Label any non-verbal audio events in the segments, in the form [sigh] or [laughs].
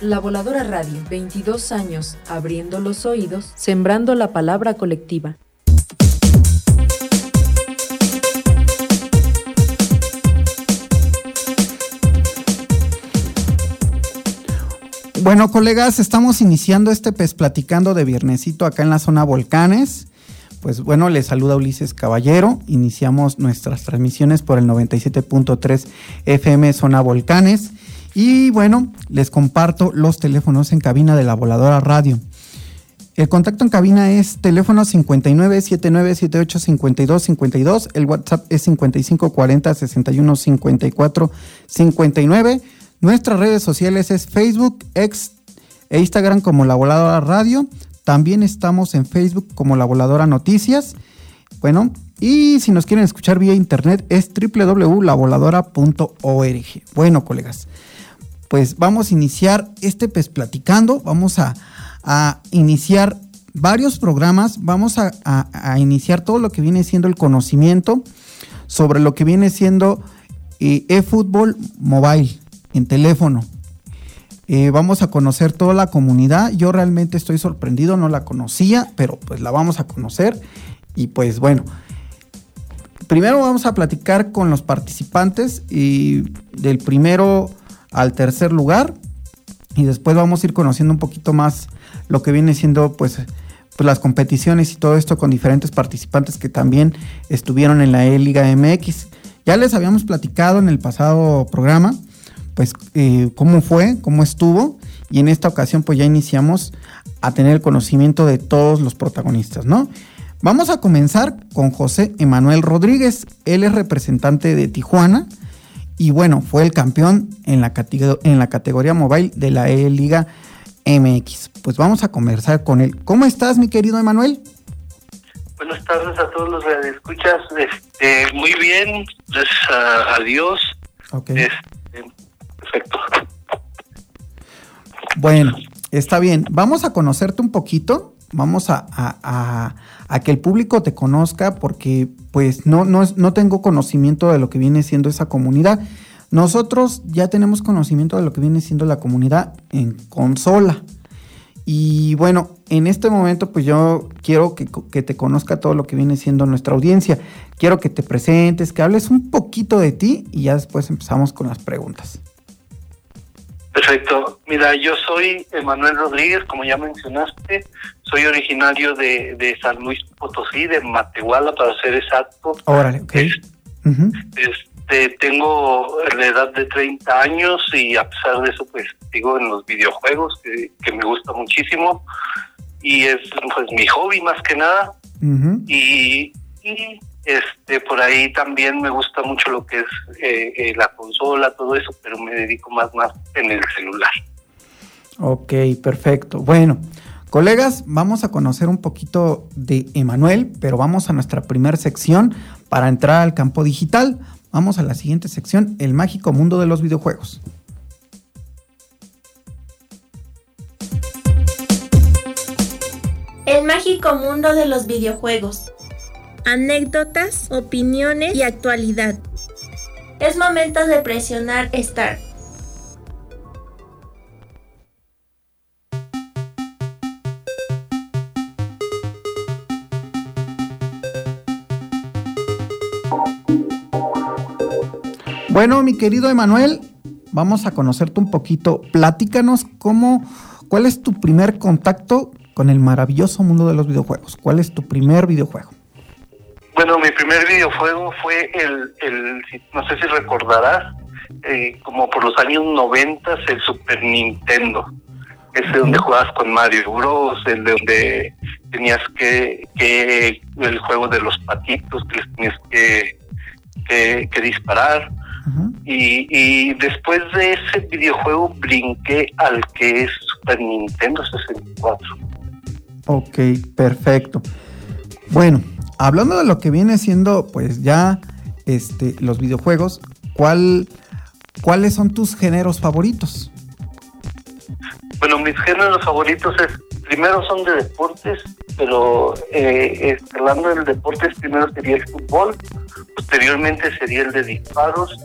La Voladora Radio, 22 años, abriendo los oídos, sembrando la palabra colectiva. Bueno, colegas, estamos iniciando este pez platicando de viernesito acá en la zona Volcanes. Pues bueno, les saluda Ulises Caballero. Iniciamos nuestras transmisiones por el 97.3 FM Zona Volcanes. Y bueno, les comparto los teléfonos en cabina de la voladora radio. El contacto en cabina es teléfono 59 79 78 52 52. El WhatsApp es 55 40 61 54 59. Nuestras redes sociales es Facebook, X e Instagram como La Voladora Radio. También estamos en Facebook como La Voladora Noticias. Bueno, y si nos quieren escuchar vía internet es www.lavoladora.org. Bueno, colegas, pues vamos a iniciar este pues platicando, vamos a, iniciar varios programas, vamos a, iniciar todo lo que viene siendo el conocimiento sobre lo que viene siendo eh, eFootball Mobile en teléfono. Eh, vamos a conocer toda la comunidad. Yo realmente estoy sorprendido, no la conocía, pero pues la vamos a conocer. Y pues bueno, primero vamos a platicar con los participantes y del primero al tercer lugar y después vamos a ir conociendo un poquito más lo que viene siendo pues, pues las competiciones y todo esto con diferentes participantes que también estuvieron en la E-Liga MX. Ya les habíamos platicado en el pasado programa pues eh, cómo fue, cómo estuvo y en esta ocasión pues ya iniciamos a tener conocimiento de todos los protagonistas, ¿no? Vamos a comenzar con José Emanuel Rodríguez, él es representante de Tijuana, y bueno, fue el campeón en la, en la categoría mobile de la E-Liga MX. Pues vamos a conversar con él. ¿Cómo estás, mi querido Emanuel? Buenas tardes a todos los que escuchas. Este, muy bien, gracias a, Dios. Este, perfecto. Bueno, está bien. Vamos a conocerte un poquito. Vamos a, a que el público te conozca porque pues no, no, no tengo conocimiento de lo que viene siendo esa comunidad. Nosotros ya tenemos conocimiento de lo que viene siendo la comunidad en consola. Y bueno, en este momento pues yo quiero que, que, te conozca todo lo que viene siendo nuestra audiencia. Quiero que te presentes, que hables un poquito de ti y ya después empezamos con las preguntas. Perfecto. Mira, yo soy Emanuel Rodríguez, como ya mencionaste, soy originario de, de San Luis Potosí, de Matehuala, para ser exacto. Órale, ok. Este, tengo la edad de 30 años y a pesar de eso, pues sigo en los videojuegos, que, me gusta muchísimo. Y es pues mi hobby más que nada. y, y este, por ahí también me gusta mucho lo que es eh, eh, la consola, todo eso, pero me dedico más, más en el celular. Ok, perfecto. Bueno, colegas, vamos a conocer un poquito de Emanuel, pero vamos a nuestra primera sección para entrar al campo digital. Vamos a la siguiente sección, el mágico mundo de los videojuegos. El mágico mundo de los videojuegos anécdotas, opiniones y actualidad. Es momento de presionar Start. Bueno, mi querido Emanuel, vamos a conocerte un poquito. Platícanos cómo, cuál es tu primer contacto con el maravilloso mundo de los videojuegos. ¿Cuál es tu primer videojuego? Bueno, mi primer videojuego fue el, el no sé si recordarás, eh, como por los años 90, el Super Nintendo. Ese donde jugabas con Mario Bros, el de donde tenías que, que el juego de los patitos, que les tenías que, que, disparar. y, y después de ese videojuego brinqué al que es Super Nintendo 64. Ok, perfecto. Bueno, hablando de lo que viene siendo, pues ya este, los videojuegos, ¿cuál, ¿cuáles son tus géneros favoritos? Bueno, mis géneros favoritos es, primero son de deportes, pero eh, hablando del deportes, primero sería el fútbol, posteriormente sería el de disparos,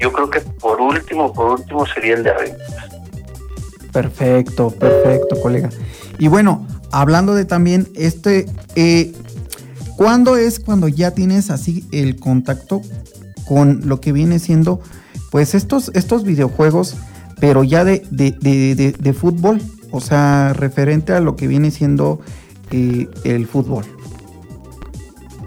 yo creo que por último, por último sería el de aventuras. Perfecto, perfecto, colega. Y bueno, hablando de también este, eh, ¿cuándo es cuando ya tienes así el contacto con lo que viene siendo, pues estos, estos videojuegos, pero ya de, de, de, de fútbol, o sea, referente a lo que viene siendo eh, el fútbol?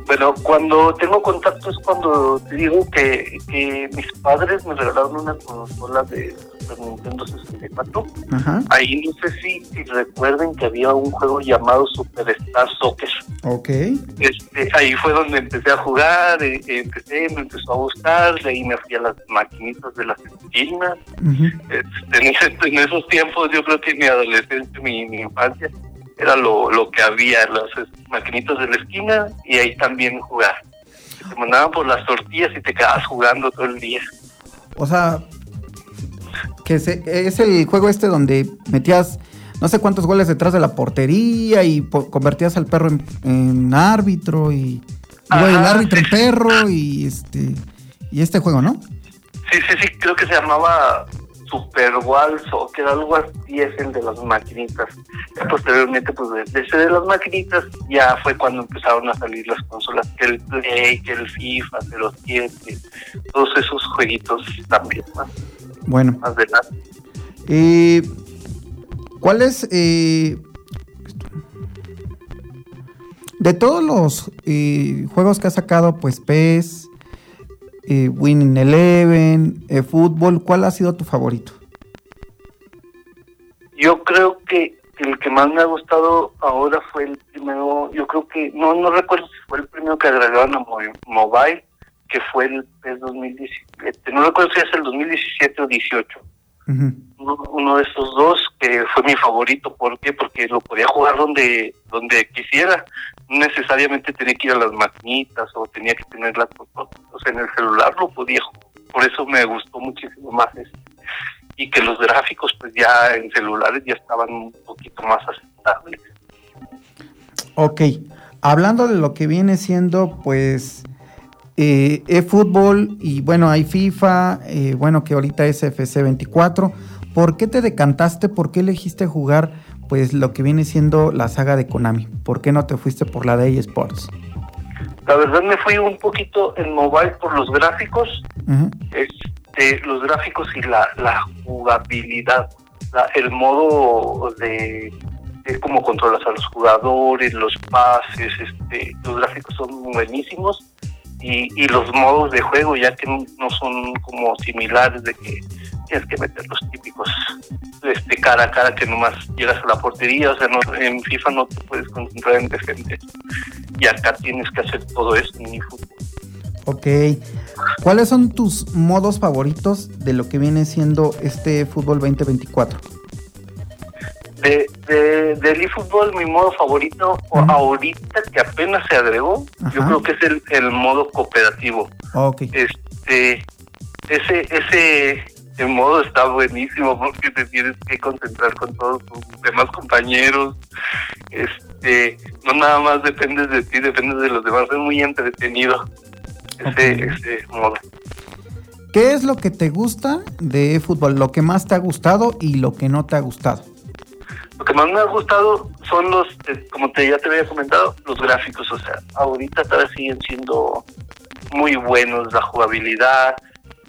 Bueno, cuando tengo contacto es cuando te digo que, que mis padres me regalaron una consola de Super Nintendo 64. Ajá. Ahí no sé si, si recuerden que había un juego llamado Superstar Soccer. Ok. Este, ahí fue donde empecé a jugar, eh, empecé, me empezó a gustar, de ahí me fui a las maquinitas de las esquinas. Ujú. Este, en, en esos tiempos yo creo que mi adolescencia, mi, mi infancia, era lo, lo que había, las maquinitas de la esquina y ahí también jugar. Te mandaban por las tortillas y te quedabas jugando todo el día. O sea, que se- es el juego este donde metías no sé cuántos goles detrás de la portería y po- convertías al perro en, en árbitro y el árbitro en perro y este y este juego, ¿no? Sí, sí, sí, creo que se llamaba Super Wall Soccer, algo así es el de las maquinitas. Ya posteriormente, pues de, de ese de las maquinitas, ya fue cuando empezaron a salir las consolas, que el Play, que el FIFA, que los 7, todos esos jueguitos también, más, Bueno, más adelante. eh, ¿cuál es eh, de todos los eh, juegos que ha sacado, pues PES, eh, Winning Eleven, eh, fútbol, ¿cuál ha sido tu favorito? Yo creo que el que más me ha gustado ahora fue el primero, yo creo que, no no recuerdo si fue el primero que agregaron a Mo- Mobile, que fue el PES 2017, no recuerdo si es el 2017 o 18. Ujú. Uno, uno de estos dos que fue mi favorito, ¿por qué? Porque lo podía jugar donde donde quisiera, no necesariamente tenía que ir a las maquinitas o tenía que tener la o sea, en el celular lo podía jugar. Por eso me gustó muchísimo más este. Y que los gráficos pues ya en celulares ya estaban un poquito más aceptables. Ok, hablando de lo que viene siendo, pues, eh, eFootball y bueno, hay FIFA, eh, bueno, que ahorita es FC 24. ¿Por qué te decantaste? ¿Por qué elegiste jugar, pues, lo que viene siendo la saga de Konami? ¿Por qué no te fuiste por la de eSports? La verdad me fui un poquito en mobile por los gráficos, este, los gráficos y la, la jugabilidad, la- el modo de, de cómo controlas a los jugadores, los pases, este, los gráficos son buenísimos y, y los modos de juego ya que no son como similares de que tienes que meter los típicos este cara a cara que nomás llegas a la portería, o sea, no, en FIFA no te puedes concentrar en defender y acá tienes que hacer todo eso en eFootball. Ok. ¿Cuáles son tus modos favoritos de lo que viene siendo este fútbol 2024? De, de, del eFootball, mi modo favorito, Ujú. ahorita que apenas se agregó, yo creo que es el, el modo cooperativo. Ok. Este, ese, ese el modo está buenísimo porque te tienes que concentrar con todos tus demás compañeros. Este, no nada más dependes de ti, dependes de los demás. Es muy entretenido ese, ese modo. ¿Qué es lo que te gusta de fútbol? Lo que más te ha gustado y lo que no te ha gustado. Lo que más me ha gustado son los, eh, como te ya te había comentado, los gráficos. O sea, ahorita todavía siguen siendo muy buenos la jugabilidad,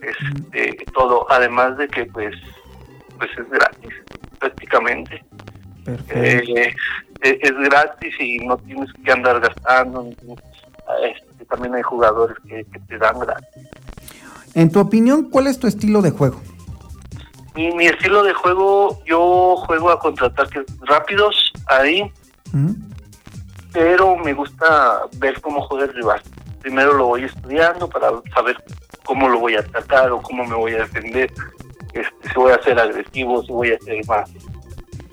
este, todo. Además de que, pues, pues es gratis prácticamente. Perfecto. Eh, eh, es gratis y no tienes que andar gastando. este, también hay jugadores que, que te dan gratis. En tu opinión, ¿cuál es tu estilo de juego? Mi, mi estilo de juego, yo juego a contraataques rápidos ahí. Pero me gusta ver cómo juega el rival. Primero lo voy estudiando para saber cómo lo voy a atacar o cómo me voy a defender, este, si voy a ser agresivo, si voy a ser más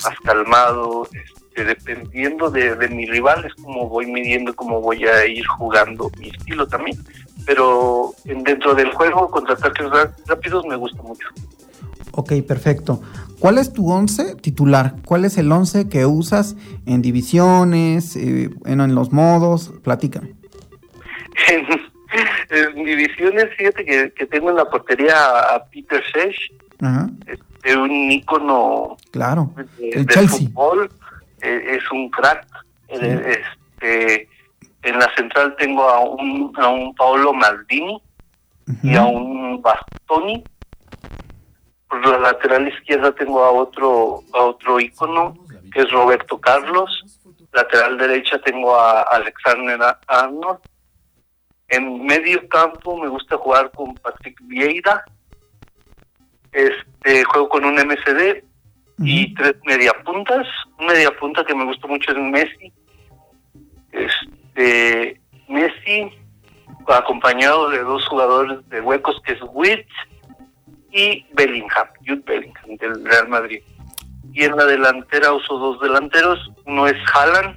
más calmado, este, dependiendo de, de mi rival, es como voy midiendo, cómo voy a ir jugando mi estilo también. Pero en- dentro del juego, contraataques ra- rápidos me gusta mucho. Ok, perfecto. ¿Cuál es tu once titular? ¿Cuál es el once que usas en divisiones, eh, en, en los modos? Platícame. En, en divisiones, fíjate que, que tengo en la portería a, Peter Sech, Ajá, este, un ícono claro. de- El del Chelsea. fútbol, eh, es un crack. Eh, este, en la central tengo a un, a un Paolo Maldini y a un Bastoni. Por la lateral izquierda tengo a otro a otro ícono que es Roberto Carlos. Lateral derecha tengo a Alexander Arnold. En medio campo me gusta jugar con Patrick Vieira. Este juego con un MCD y tres mediapuntas. Un mediapunta que me gusta mucho es Messi. Este Messi acompañado de dos jugadores de huecos que es Witt y Bellingham, Jude Bellingham del Real Madrid. Y en la delantera uso dos delanteros, uno es Haaland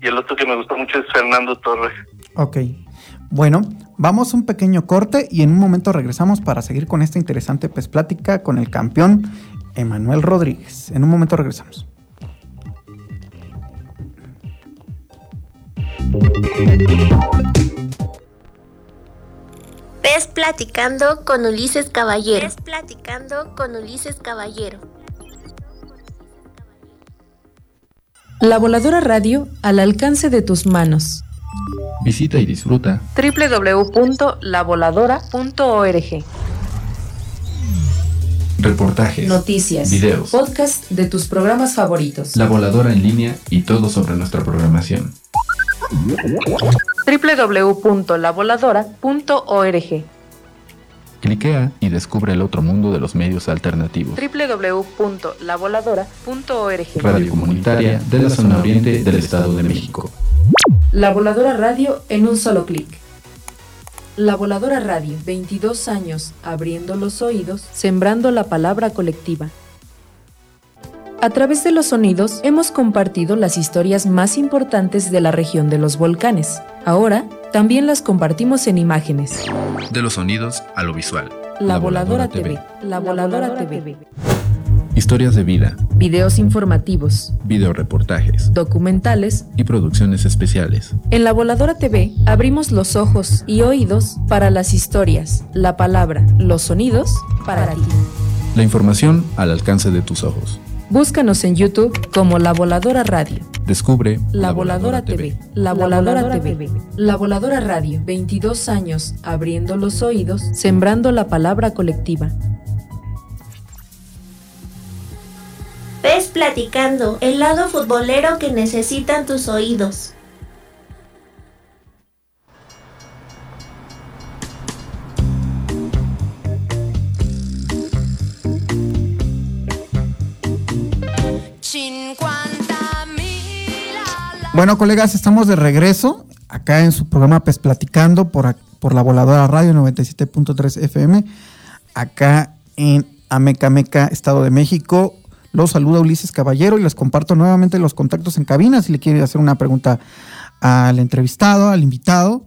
y el otro que me gusta mucho es Fernando Torres. Ok. Bueno, vamos a un pequeño corte y en un momento regresamos para seguir con esta interesante pues, plática con el campeón Emanuel Rodríguez. En un momento regresamos. Ves platicando con Ulises Caballero. Ves platicando con Ulises Caballero. La Voladora Radio al alcance de tus manos. Visita y disfruta www.lavoladora.org reportajes, Noticias, videos, podcast de tus programas favoritos. la voladora en línea y todo sobre nuestra programación. www.lavoladora.org Cliquea y descubre el otro mundo de los medios alternativos. www.lavoladora.org Radio Comunitaria de la Zona Oriente del Estado de México. La Voladora Radio en un solo clic. La Voladora Radio, 22 años abriendo los oídos, sembrando la palabra colectiva. A través de los sonidos hemos compartido las historias más importantes de la región de los volcanes. Ahora también las compartimos en imágenes. De los sonidos a lo visual. La, Voladora, TV. La Voladora TV. Historias de vida, Videos informativos, videoreportajes documentales. y producciones especiales. En La Voladora TV abrimos los ojos y oídos para las historias, la palabra, los sonidos para ti. La información al alcance de tus ojos. Búscanos en YouTube como La Voladora Radio. Descubre La Voladora TV. La Voladora TV. La Voladora Radio. 22 años abriendo los oídos, sembrando la palabra colectiva. Ves platicando, el lado futbolero que necesitan tus oídos. Bueno, colegas, estamos de regreso acá en su programa Pues Platicando por, por la Voladora Radio 97.3 FM, acá en Amecameca, Estado de México. Los saluda Ulises Caballero y les comparto nuevamente los contactos en cabina si le quieren hacer una pregunta al entrevistado, al invitado.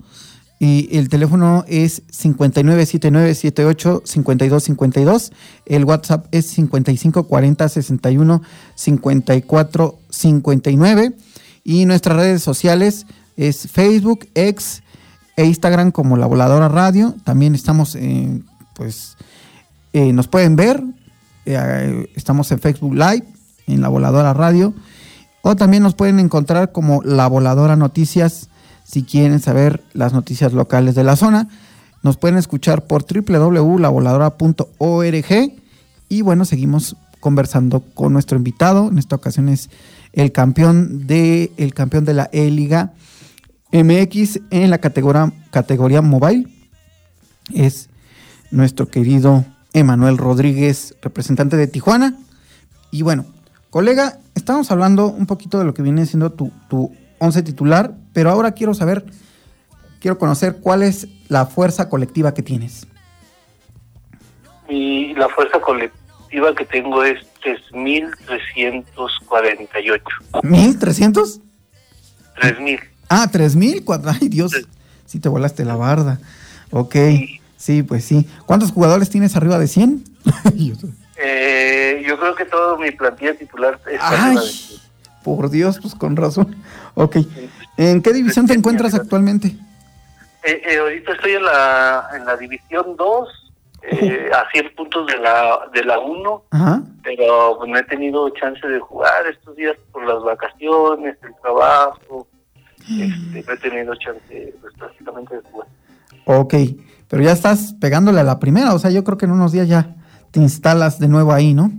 Y el teléfono es 5979785252. El WhatsApp es 554061 5459. Y nuestras redes sociales es Facebook, X e Instagram como La Voladora Radio. También estamos pues, eh, nos pueden ver. eh, estamos en Facebook Live, en La Voladora Radio. O también nos pueden encontrar como La Voladora Noticias si quieren saber las noticias locales de la zona. Nos pueden escuchar por www.lavoladora.org. Y bueno, seguimos conversando con nuestro invitado. En esta ocasión es el campeón de, el campeón de la E-Liga MX en la categoría, categoría mobile. Es nuestro querido Emanuel Rodríguez, representante de Tijuana. Y bueno, colega, estamos hablando un poquito de lo que viene siendo tu, tu once titular, pero ahora quiero saber, quiero conocer cuál es la fuerza colectiva que tienes. Y la fuerza colectiva que tengo es 3.348. ¿Mil? ¿Trescientos? 3.000. Ah, tres mil. cuatro- Ay, Dios. Sí, te volaste la barda. Ok. Sí, pues sí. ¿Cuántos jugadores tienes arriba de 100? [laughs] Eh, yo creo que todo mi plantilla titular está Ay, arriba de- por Dios, pues con razón. Ok. ¿En qué división te encuentras actualmente? Eh, eh, ahorita estoy en la, en la división 2, eh, a 100 puntos de la, de la 1, Ajá. pero pues, no he tenido chance de jugar estos días por las vacaciones, el trabajo. Este, no he tenido chance pues, prácticamente de jugar. Ok. Pero ya estás pegándole a la primera. O sea, yo creo que en unos días ya te instalas de nuevo ahí, ¿no?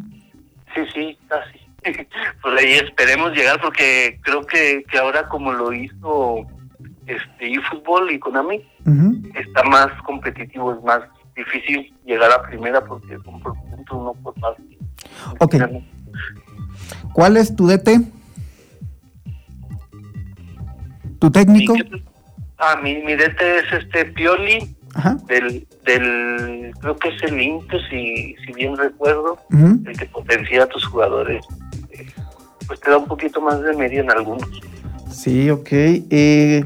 Sí, sí, casi. [laughs] Por ahí esperemos llegar porque creo que, que ahora como lo hizo este eFootball y Konami, Ujú. está más competitivo, es más difícil llegar a primera porque son por puntos, no por más. Ok. ¿Cuál es tu DT? ¿Tu técnico? Mi- Ah, mi, mi DT es este Pioli Ajá. del, del creo que es el Inter, si, si bien recuerdo, el que potencia a tus jugadores. eh, Pues te da un poquito más de media en algunos. Sí, ok. Eh,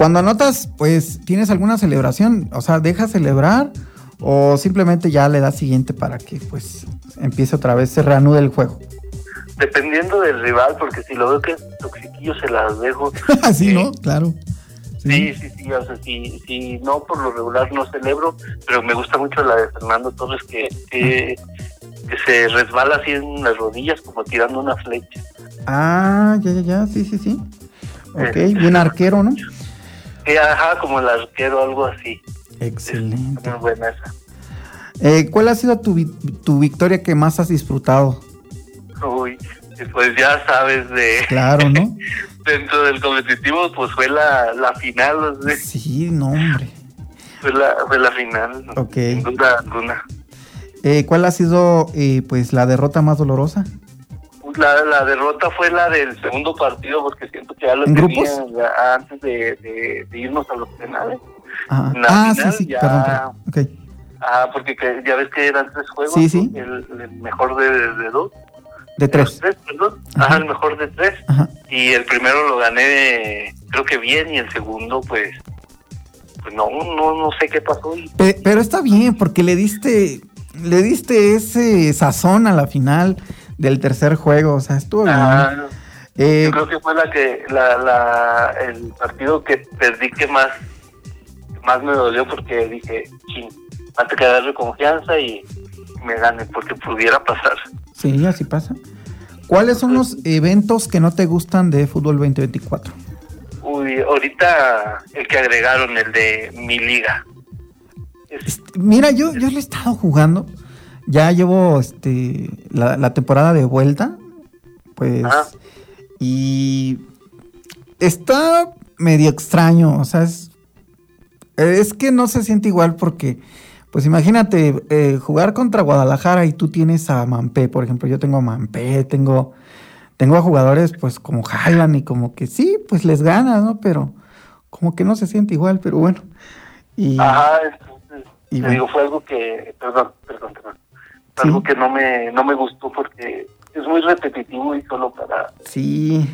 cuando anotas, pues, ¿tienes alguna celebración? O sea, ¿dejas celebrar o simplemente ya le das siguiente para que, pues, empiece otra vez, se reanude el juego? Dependiendo del rival, porque si lo veo que es toxiquillo, se las dejo. Así, [laughs] Sí. ¿no? Claro. Sí, sí, sí, o sea, si, si no, por lo regular no celebro, pero me gusta mucho la de Fernando Torres que, que, que se resbala así en las rodillas como tirando una flecha. Ah, ya, ya, ya, sí, sí, sí. Ok, Eh. bien arquero, ¿no? Ajá, como el arquero, algo así. Excelente. Muy buena esa. Eh, ¿Cuál ha sido tu, tu victoria que más has disfrutado? Uy, pues ya sabes de Claro, ¿no? [laughs] dentro del competitivo, pues fue la, la final, Sí, no, hombre. fue la, fue la final. Ok. Sin duda alguna. Eh, ¿Cuál ha sido, eh, pues, la derrota más dolorosa? La, la derrota fue la del segundo partido porque siento que ya lo ¿En tenía grupos? ya antes de, de- de irnos a los penales. Ajá. La Ah, sí, final sí, ya- perdón, perdón. Ok. Ah, porque que- ya ves que eran tres juegos. Sí, sí. El, el mejor de, de dos. De tres. tres, perdón. Ajá. Ajá, el mejor de tres. Ajá. Y el primero lo gané, creo que bien, y el segundo, pues, pues no, no, no sé qué pasó. Y, Pe- pero está bien, porque le diste, le diste ese sazón a la final del tercer juego. O sea, estuvo bien. Ah, Eh, yo creo que fue la que, la, la, el partido que perdí que más, más me dolió porque dije, chin, antes que darle confianza y me gane, porque pudiera pasar. sí, así pasa. ¿Cuáles son los eventos que no te gustan de Fútbol 2024? Uy, ahorita el que agregaron, el de mi liga. Es- Este, Mira, yo, yo le he estado jugando. Ya llevo este la, la temporada de vuelta. Pues. Ajá. Y está medio extraño. O sea, es. Es que no se siente igual porque. Pues imagínate eh, jugar contra Guadalajara y tú tienes a Mampé, por ejemplo. Yo tengo a Mampé, tengo. Tengo a jugadores pues como Haaland y como que sí, pues les gana, ¿no? Pero como que no se siente igual, pero bueno. Y, Ajá, entonces, Y te bueno. digo, fue algo que, perdón, perdón, perdón. Sí. Algo que no me, no me gustó porque es muy repetitivo y solo para, Sí.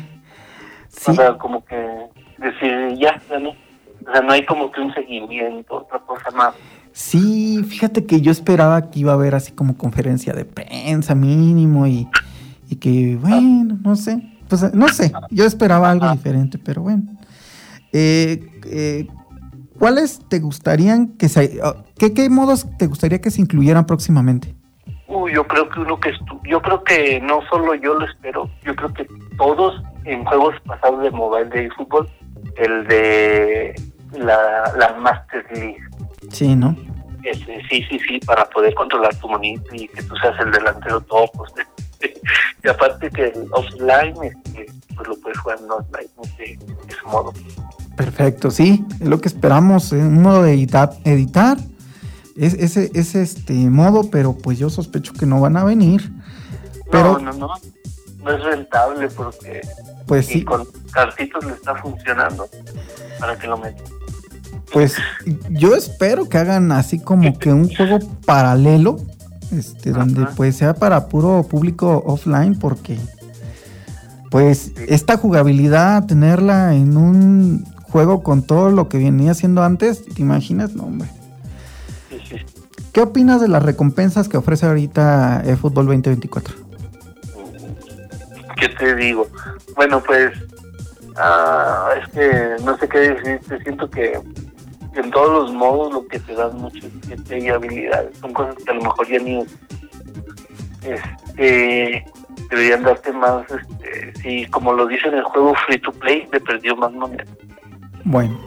Sí. para como que decir, ya, ya no. O sea, no hay como que un seguimiento, otra cosa más. Sí, fíjate que yo esperaba que iba a haber así como conferencia de prensa mínimo y, y que, bueno, no sé. Pues no sé, yo esperaba algo diferente, pero bueno. Eh, eh, ¿Cuáles te gustarían que se... ah, ¿qué, ¿Qué modos te gustaría que se incluyeran próximamente? Uy, yo creo que uno que estu yo creo que no solo yo lo espero, yo creo que todos en juegos pasados de mobile de fútbol, el de la, la Master League. Sí, ¿no? Este, sí, sí, sí, para poder controlar tu monito y que tú seas el delantero top. pues, [laughs] y aparte que el offline, este, pues lo puedes jugar en online de, de ese modo. Perfecto, sí, es lo que esperamos, eh, un modo de editar, editar es, ese, ese este modo, pero pues yo sospecho que no van a venir. Pero no, no, no, no es rentable porque pues y sí, con cartitos le está funcionando para que lo metan. pues yo espero que hagan así como que un juego paralelo este, donde pues sea para puro público offline, porque pues esta jugabilidad, tenerla en un juego con todo lo que venía haciendo antes, ¿te imaginas? No, hombre. ¿Qué opinas de las recompensas que ofrece ahorita eFootball 2024? ¿Qué te digo? Bueno, pues ah, es que no sé qué decir, te siento que en todos los modos lo que te dan mucho es y habilidades, son cosas que a lo mejor ya ni este deberían darte más, este, si como lo dice en el juego free to play, le perdió más moneda. Bueno,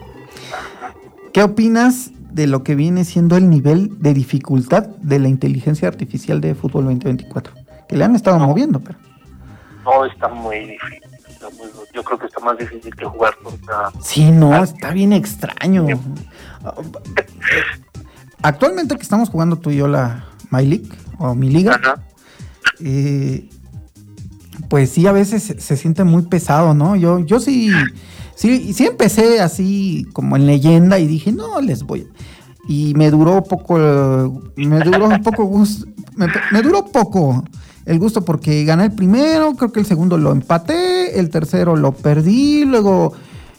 ¿qué opinas de lo que viene siendo el nivel de dificultad de la inteligencia artificial de Fútbol 2024? Que le han estado moviendo, pero... No, está muy difícil. yo creo que está más difícil que jugar contra... Sí, no, está bien extraño. Actualmente que estamos jugando tú y yo la My League, o mi liga, eh, pues sí, a veces se, siente muy pesado, ¿no? Yo, yo sí, sí, sí empecé así como en leyenda y dije, no, les voy. Y me duró poco, me duró un poco [laughs] gusto, me, duró poco el gusto porque gané el primero, creo que el segundo lo empaté, el tercero lo perdí, luego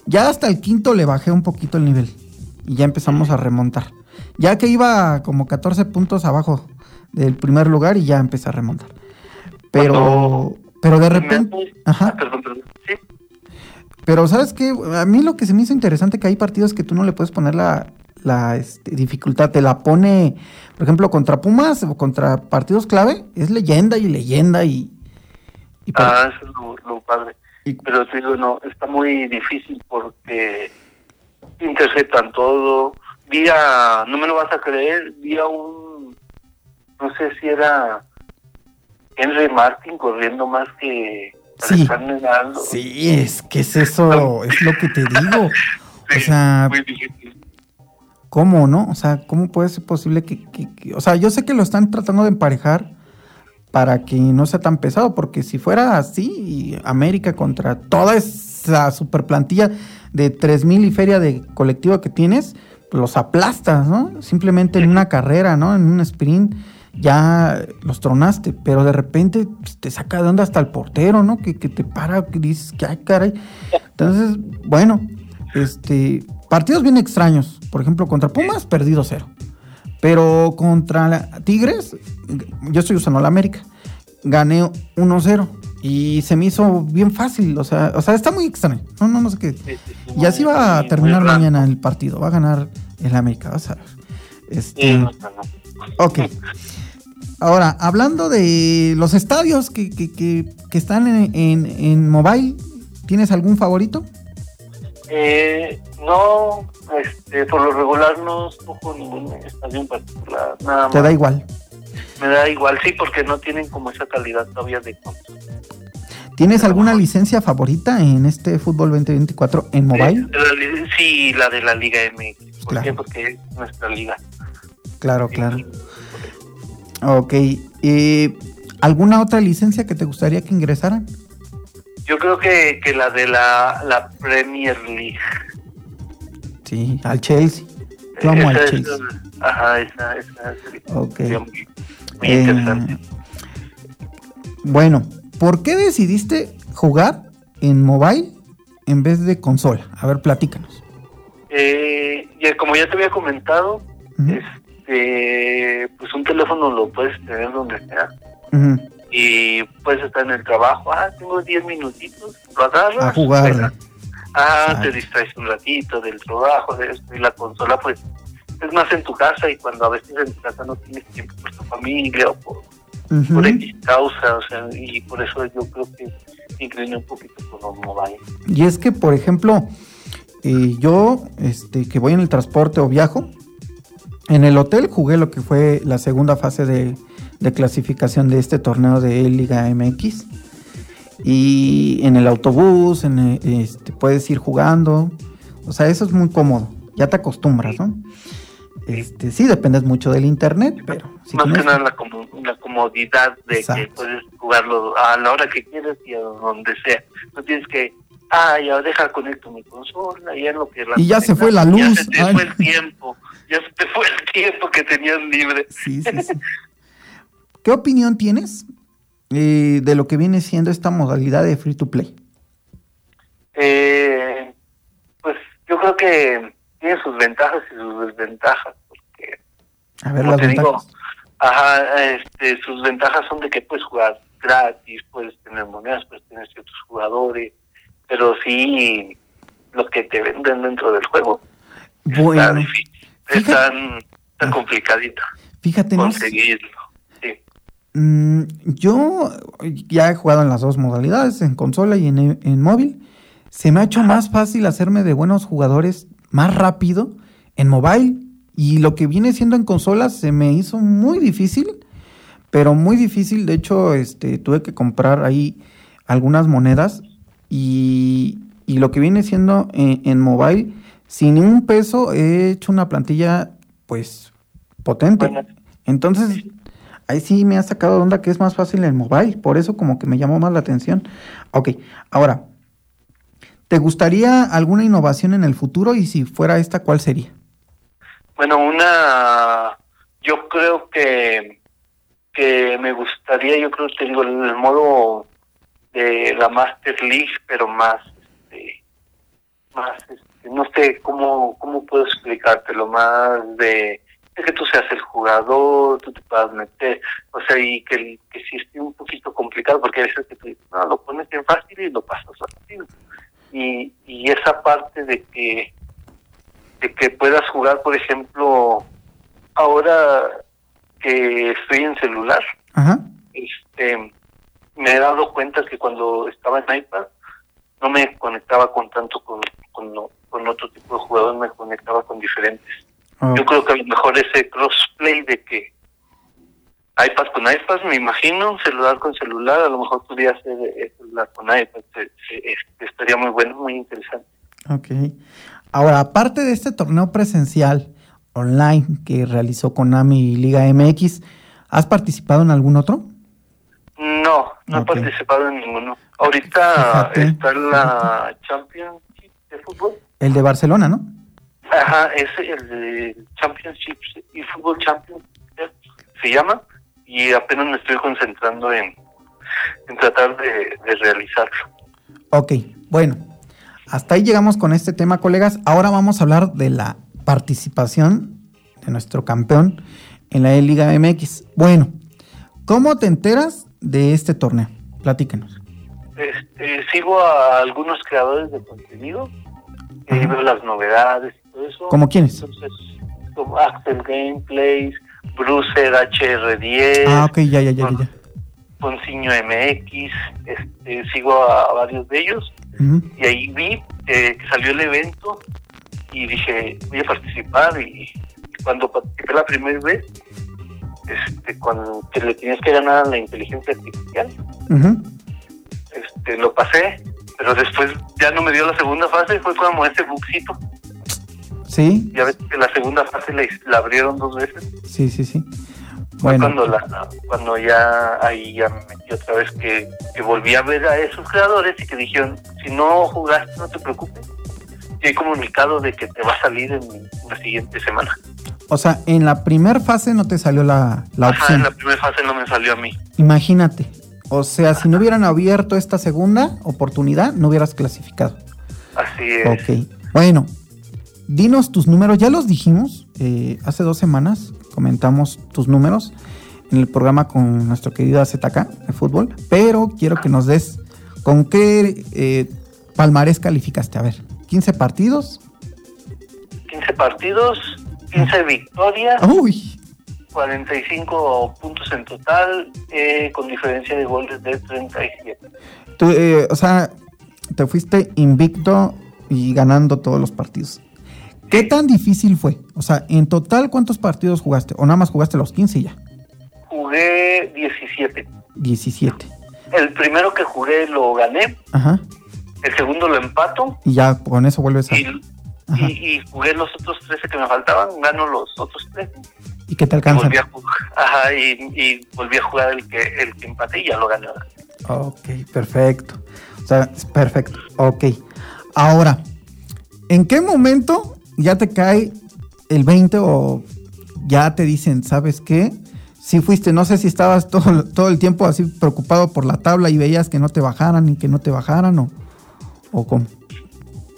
ya hasta el quinto le bajé un poquito el nivel y ya empezamos a remontar. Ya que iba como 14 puntos abajo del primer lugar y ya empecé a remontar. Pero, pero de repente... Ajá. Perdón, perdón. Sí. Pero sabes qué, a mí lo que se me hizo interesante que hay partidos que tú no le puedes poner la, la este, dificultad, te la pone, por ejemplo, contra Pumas o contra partidos clave, es leyenda y leyenda y... ah, eso es lo, padre. Pero te digo, no, está muy difícil porque interceptan todo. Vía, no me lo vas a creer, vía un, no sé si era Henry Martin corriendo más que sí. Sí, es que es eso, [laughs] es lo que te digo. o sea, ¿cómo, no? O sea, ¿cómo puede ser posible que, o sea, yo sé que lo están tratando de emparejar para que no sea tan pesado, porque si fuera así, América contra toda esa super plantilla de 3000 y feria de colectivo que tienes, los aplastas, ¿no? Simplemente en una carrera, ¿no? En un sprint ya los tronaste, pero de repente pues, te saca de onda hasta el portero, ¿no? Que, te para, que dices que ay, caray. Entonces, bueno, este, partidos bien extraños. Por ejemplo, contra Pumas, perdido cero. Pero contra Tigres, yo estoy usando la América, gané 1-0. Y se me hizo bien fácil, o sea, o sea, está muy extraño. No, no, no sé qué. Y así va a terminar mañana el partido. Va a ganar el América, vas a ver. Este, ok. Ahora, hablando de los estadios que, que, que, están en, en, mobile, ¿tienes algún favorito? Eh, no, este, por lo regular no escojo ningún estadio en particular. Nada ¿Te da igual? Me da igual, sí, porque no tienen como esa calidad todavía de ¿Tienes alguna licencia favorita en este fútbol 2024 en mobile? sí, la de la Liga MX. ¿Por qué? Porque es nuestra liga. Claro, claro. Ok. Eh, ¿Alguna otra licencia que te gustaría que ingresaran? Yo creo que, que la de la, la Premier League. Sí, al Chelsea. Yo amo al Chelsea. ajá, esa, esa. Ok. Muy, interesante. Eh, bueno, ¿por qué decidiste jugar en mobile en vez de consola? A ver, platícanos. Eh, como ya te había comentado, este, pues un teléfono lo puedes tener donde sea. Y puedes estar en el trabajo, ah, tengo 10 minutitos, lo agarras. A jugar. ah, te distraes un ratito del trabajo, de esto, y la consola pues es más en tu casa y cuando a veces en tu casa no tienes tiempo por tu familia o por, por X causa, o sea, y por eso yo creo que incliné un poquito por los mobile. Y es que, por ejemplo, eh, yo, este, que voy en el transporte o viajo, en el hotel jugué lo que fue la segunda fase de, clasificación de este torneo de Liga MX. Y en el autobús, en este, puedes ir jugando. O sea, eso es muy cómodo. Ya te acostumbras, ¿no? Este, sí, dependes mucho del internet, pero... Más que nada la, comodidad de que puedes jugarlo a la hora que quieras y a donde sea. No tienes que ah, ya deja conecto mi consola, ya lo que... y ya se fue la luz. Ya se te fue el tiempo ya se te fue el tiempo que tenías libre. Sí, sí, sí. ¿qué opinión tienes eh, de lo que viene siendo esta modalidad de free to play? Eh, pues yo creo que tiene sus ventajas y sus desventajas, porque A ver, como las te digo, ventajas. ajá, este, sus ventajas son de que puedes jugar gratis, puedes tener monedas, puedes tener ciertos jugadores, pero sí lo que te venden dentro del juego está Bueno, difícil, fíjate- es tan, tan complicadito fíjate, no sé- conseguirlo. Sí. Mm, yo ya he jugado en las dos modalidades, en consola y en, en móvil. Se me ha hecho más fácil hacerme de buenos jugadores más rápido en mobile. Y lo que viene siendo en consola se me hizo muy difícil, pero muy difícil. De hecho, este, tuve que comprar ahí algunas monedas. Y, y lo que viene siendo en, en mobile, sin un peso, he hecho una plantilla, pues, potente. Entonces, ahí sí me ha sacado de onda que es más fácil en mobile, por eso como que me llamó más la atención. Ok, ahora, ¿te gustaría alguna innovación en el futuro? Y si fuera esta, ¿cuál sería? Bueno, una, yo creo que, que me gustaría, yo creo que digo, el modo de la Master League, pero más, este, más, este, no sé cómo, cómo puedo explicártelo, más de, de que tú seas el jugador, tú te puedas meter, o sea, y que, que sí esté un poquito complicado, porque a veces que tú no, lo pones bien fácil y lo pasas rápido. Y, y esa parte de que de que puedas jugar, por ejemplo, ahora que estoy en celular, Ajá. este, me he dado cuenta que cuando estaba en iPad no me conectaba con tanto con, con, otro tipo de jugadores, me conectaba con diferentes. Oh, Yo creo que a lo mejor ese crossplay de que iPad con iPad, me imagino, celular con celular, a lo mejor podría ser eh, celular con iPad, se- se- este, estaría muy bueno, muy interesante. ok. Ahora, aparte de este torneo presencial online que realizó Konami y Liga MX, ¿has participado en algún otro? No, no Ok. he participado en ninguno. Ahorita Fíjate, está la Championship de fútbol. El de Barcelona, ¿no? Ajá, es el de Championship y Fútbol Championship se llama y apenas me estoy concentrando en, en tratar de, de realizarlo. Ok, bueno, hasta ahí llegamos con este tema, colegas. Ahora vamos a hablar de la participación de nuestro campeón en la Liga MX. Bueno, ¿cómo te enteras de este torneo? Platícanos. Este, sigo a algunos creadores de contenido, y veo las novedades y todo eso. ¿Cómo quiénes? Entonces, como Axel Gameplays, Brucer HR10, Ah, ok, ya, ya, ya, ya. MX, este, sigo a, varios de ellos y ahí vi eh, que salió el evento y dije voy a participar y, y cuando participé la primera vez este cuando que le tenías que ganar a la inteligencia artificial. Este lo pasé pero después ya no me dio la segunda fase fue como ese buxito Sí, ya ves que la segunda fase la, la abrieron dos veces. Sí, sí, sí. fue Bueno, cuando la cuando ya ahí ya me metí otra vez que, que volví a ver a esos creadores y que dijeron si no jugaste no te preocupes hay comunicado de que te va a salir en la siguiente semana o sea, en la primera fase no te salió la, la Ajá, opción. en la primera fase no me salió a mí Imagínate. O sea, si no hubieran abierto esta segunda oportunidad, no hubieras clasificado. así es Ok. Bueno, dinos tus números. Ya los dijimos eh, hace dos semanas. Comentamos tus números en el programa con nuestro querido ZK de fútbol. Pero quiero que nos des con qué eh, palmarés calificaste. A ver, 15 partidos. 15 partidos 15 victorias Uy, 45 puntos en total eh, con diferencia de goles de 37 tú, eh, o sea, te fuiste invicto y ganando todos los partidos. ¿Qué tan difícil fue? O sea, en total, ¿cuántos partidos jugaste? ¿O nada más jugaste los 15 y ya? jugué 17 17. el primero que jugué lo gané Ajá. El segundo lo empato Y ya con eso vuelves a... y, y, y jugué los otros 13 que me faltaban, gano los otros 3 ¿Y qué te y alcanza? volví a jugar, ajá, y, y volví a jugar el que el que empaté y ya lo gané. Ok, perfecto. O sea, es perfecto. Ok. Ahora, ¿en qué momento ya te cae el 20 o ya te dicen, ¿sabes qué? Sí fuiste, no sé si estabas todo, todo el tiempo así preocupado por la tabla y veías que no te bajaran y que no te bajaran o, o cómo.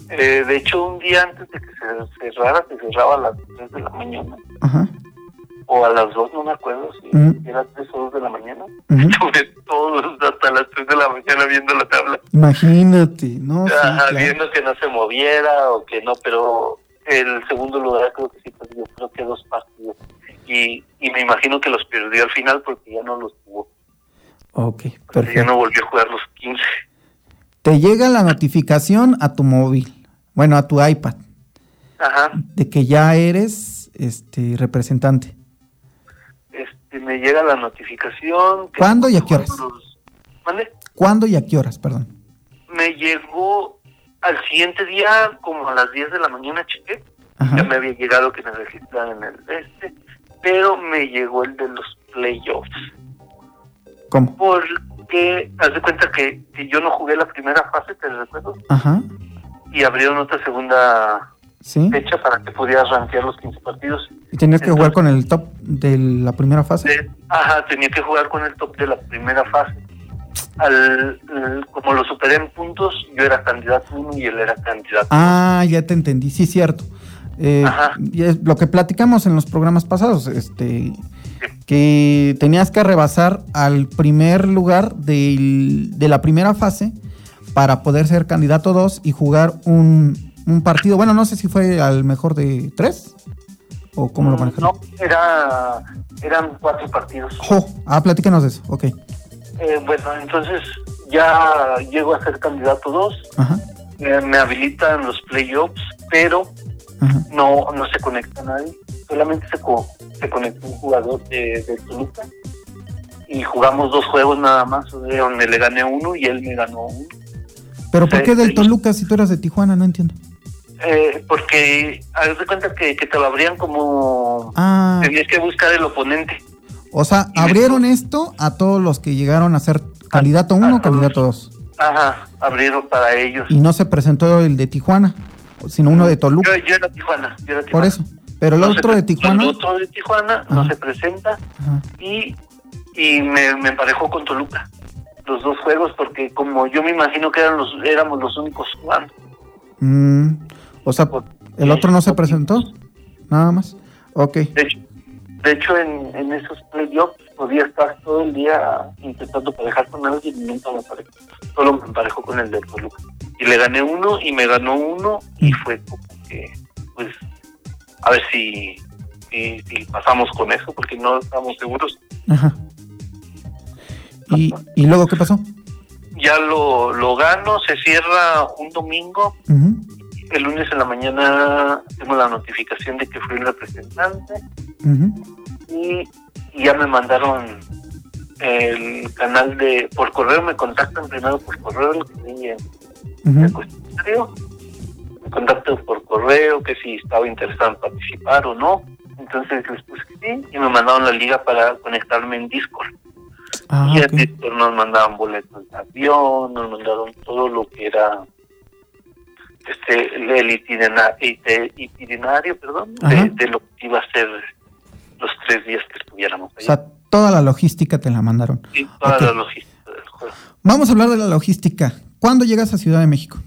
Eh, de hecho, un día antes de que se cerrara, se cerraba a las 3 de la mañana. Ajá. O a las 2, no me acuerdo si Ujú. era 3 o 2 de la mañana. Ujú. [laughs] Estuve todos hasta las 3 de la mañana viendo la tabla. Imagínate, no, sí, Ajá, claro. viendo que no se moviera o que no, pero el segundo lugar creo que sí perdió, creo que dos partidos. Y, y me imagino que los perdió al final porque ya no los jugó. Ok, Porque ya perfecto. no volvió a jugar los 15. Te llega la notificación a tu móvil, bueno, a tu iPad, Ajá. de que ya eres este representante. Este, me llega la notificación. que ¿Cuándo y a qué horas? ¿Cuándo y a qué horas, perdón? Me llegó al siguiente día, como a las 10 de la mañana, chequé. Ajá. Ya me había llegado que me registraran en el este, pero me llegó el de los playoffs. ¿Cómo? Porque, haz de cuenta que, que yo no jugué la primera fase, te recuerdo, Ajá. y abrieron otra segunda Sí. fecha para que pudieras rankear los 15 partidos. Y tenías que jugar con el top de la primera fase. De- ajá, tenía que jugar con el top de la primera fase. Al, al- como lo superé en puntos, yo era candidato uno y él era candidato. Ah, ya te entendí, sí, cierto. Eh, Ajá. y es lo que platicamos en los programas pasados, este, que tenías que rebasar al primer lugar de la primera fase para poder ser candidato 2 y jugar un, un partido. Bueno, no sé si fue al mejor de tres o cómo lo Mm, manejaron. No, era, eran cuatro partidos. Jo, ah, platícanos de eso, ok. Eh, bueno, entonces ya llego a ser candidato 2, Ajá, me habilitan los playoffs, pero no no se conecta nadie, solamente se, co- se conectó un jugador de, de Toluca y jugamos dos juegos nada más, donde le gané uno y él me ganó uno. Pero ¿por Sí, qué del. Toluca si tú eras de Tijuana? No entiendo. Eh, porque haz de cuenta que, que te lo abrían como Ah, tenías que buscar el oponente. o sea, abrieron esto a todos los que llegaron a ser candidato 1 a o candidato 2. Ajá, abrieron para ellos. Y no se presentó el de Tijuana, sino uno de Toluca. Yo, yo era Tijuana, yo era Por eso. Pero el No otro de Tijuana. El otro de Tijuana no se presenta Ajá. y, y me, me emparejó con Toluca. Los dos juegos, porque como yo me imagino que eran los, éramos los únicos jugando. Mm, o sea, el otro no se presentó. Nada más. Ok. De hecho, de hecho en, en esos playoffs podía estar todo el día intentando parejar con alguien y nunca me emparejó. Solo me emparejó con el de Toluca. Y le gané uno y me ganó uno y Mm. fue como que, pues, a ver si, si, si pasamos con eso, porque no estamos seguros. Ajá. ¿Y, y luego qué pasó? Ya lo, lo gano, se cierra un domingo. El lunes en la mañana tengo la notificación de que fui el representante. Ujú. y, y ya me mandaron el canal de por correo me contactan primero por correo lo que me contactan por correo que si estaba interesado en participar o no entonces les puse que sí y me mandaron la liga para conectarme en Discord Ah, y en ok. Discord nos mandaban boletos de avión nos mandaron todo lo que era este el itinerario, itinerario perdón de, de lo que iba a ser los tres días que estuviéramos O ahí sea, toda la logística te la mandaron. Sí, toda Ok. la logística. Vamos a hablar de la logística. ¿Cuándo llegas a Ciudad de México?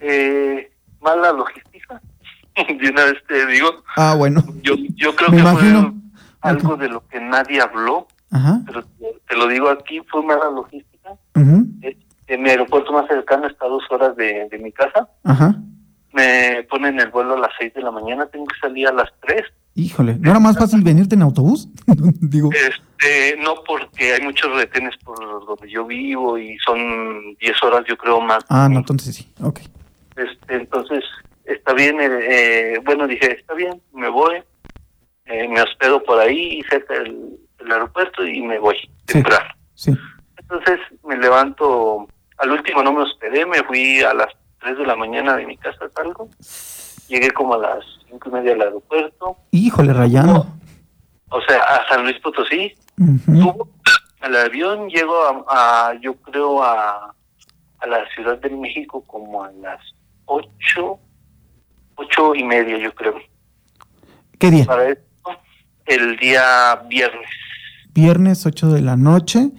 Eh, mala logística. [laughs] de una vez te digo, Ah, bueno. yo, yo creo Me que imagino. fue algo de lo que nadie habló, Ajá. pero te lo digo aquí, fue mala logística. Eh, En mi aeropuerto más cercano está a dos horas de, de mi casa. Ajá. Me ponen el vuelo a las seis de la mañana, tengo que salir a las tres. Híjole, ¿no era más fácil venirte en autobús? [laughs] Digo, Este, no porque hay muchos retenes por donde yo vivo y son diez horas yo creo más. ah, no, entonces sí. Ok. Este, entonces, está bien, eh, eh, bueno, dije, está bien, me voy, eh, me hospedo por ahí, cerca del, del aeropuerto y me voy, Sí. temprano. Sí. Entonces, me levanto, al último no me hospedé, me fui a las 3 de la mañana de mi casa, salgo, llegué como a las cinco y media al aeropuerto, Híjole, rayando. o sea, a San Luis Potosí, subo al avión, llego a, a, yo creo, a, a la Ciudad de México como a las ocho, ocho y media, yo creo. ¿Qué día? Para esto, el día viernes. Viernes 8 de la noche,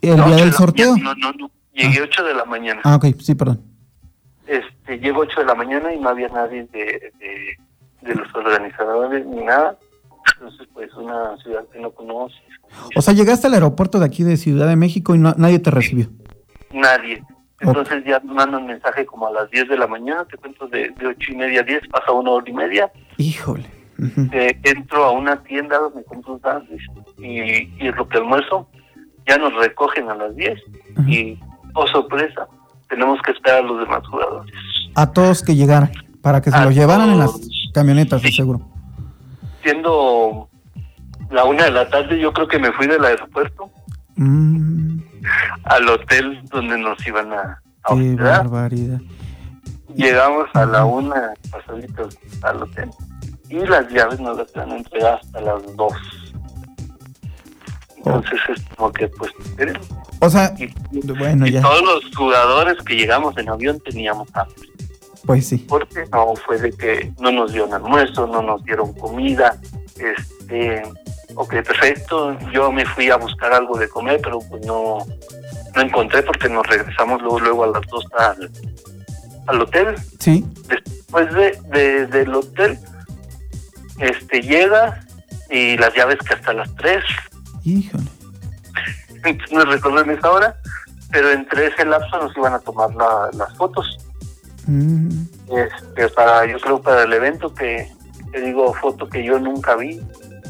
el No, día ocho del sorteo. mañana, No, no, no. Llegué 8 de la mañana. Ah, ok, sí, perdón. Este, llego 8 de la mañana y no había nadie de, de, de los organizadores ni nada. Entonces, pues, una ciudad que no conoces. O sea, llegaste al aeropuerto de aquí de Ciudad de México y no- nadie te recibió. Nadie. Entonces ya me mandan mensaje como a las 10 de la mañana, te cuento de, de 8 y media a 10, pasa una hora y media, Híjole. Eh, entro a una tienda donde compro un sándwich y, y es lo que almuerzo, ya nos recogen a las 10 Ajá. y, oh sorpresa, tenemos que esperar a los demás jugadores. A todos que llegaran, para que se A los llevaran en las camionetas, Sí. seguro. Siendo la una de la tarde, yo creo que me fui del aeropuerto Mm, al hotel donde nos iban a, a qué hospedar. barbaridad. Llegamos a la una pasaditos al hotel y las llaves nos las iban a entregar hasta las dos. Entonces es como que pues. O sea, y, bueno, y ya. todos los jugadores que llegamos en avión teníamos hambre. Pues sí. Porque no fue de que no nos dieron almuerzo, no nos dieron comida. Este, ok, perfecto. Yo me fui a buscar algo de comer, pero pues no, no encontré porque nos regresamos luego, luego a las dos al, al hotel Sí. después de, de- del hotel, este llega y las llaves que hasta las 3, Híjole. Entonces [laughs] no recuerdo en esa hora, pero entre ese lapso nos iban a tomar la- las fotos. Mm, Este, para, yo creo para el evento que, que digo, foto que yo nunca vi,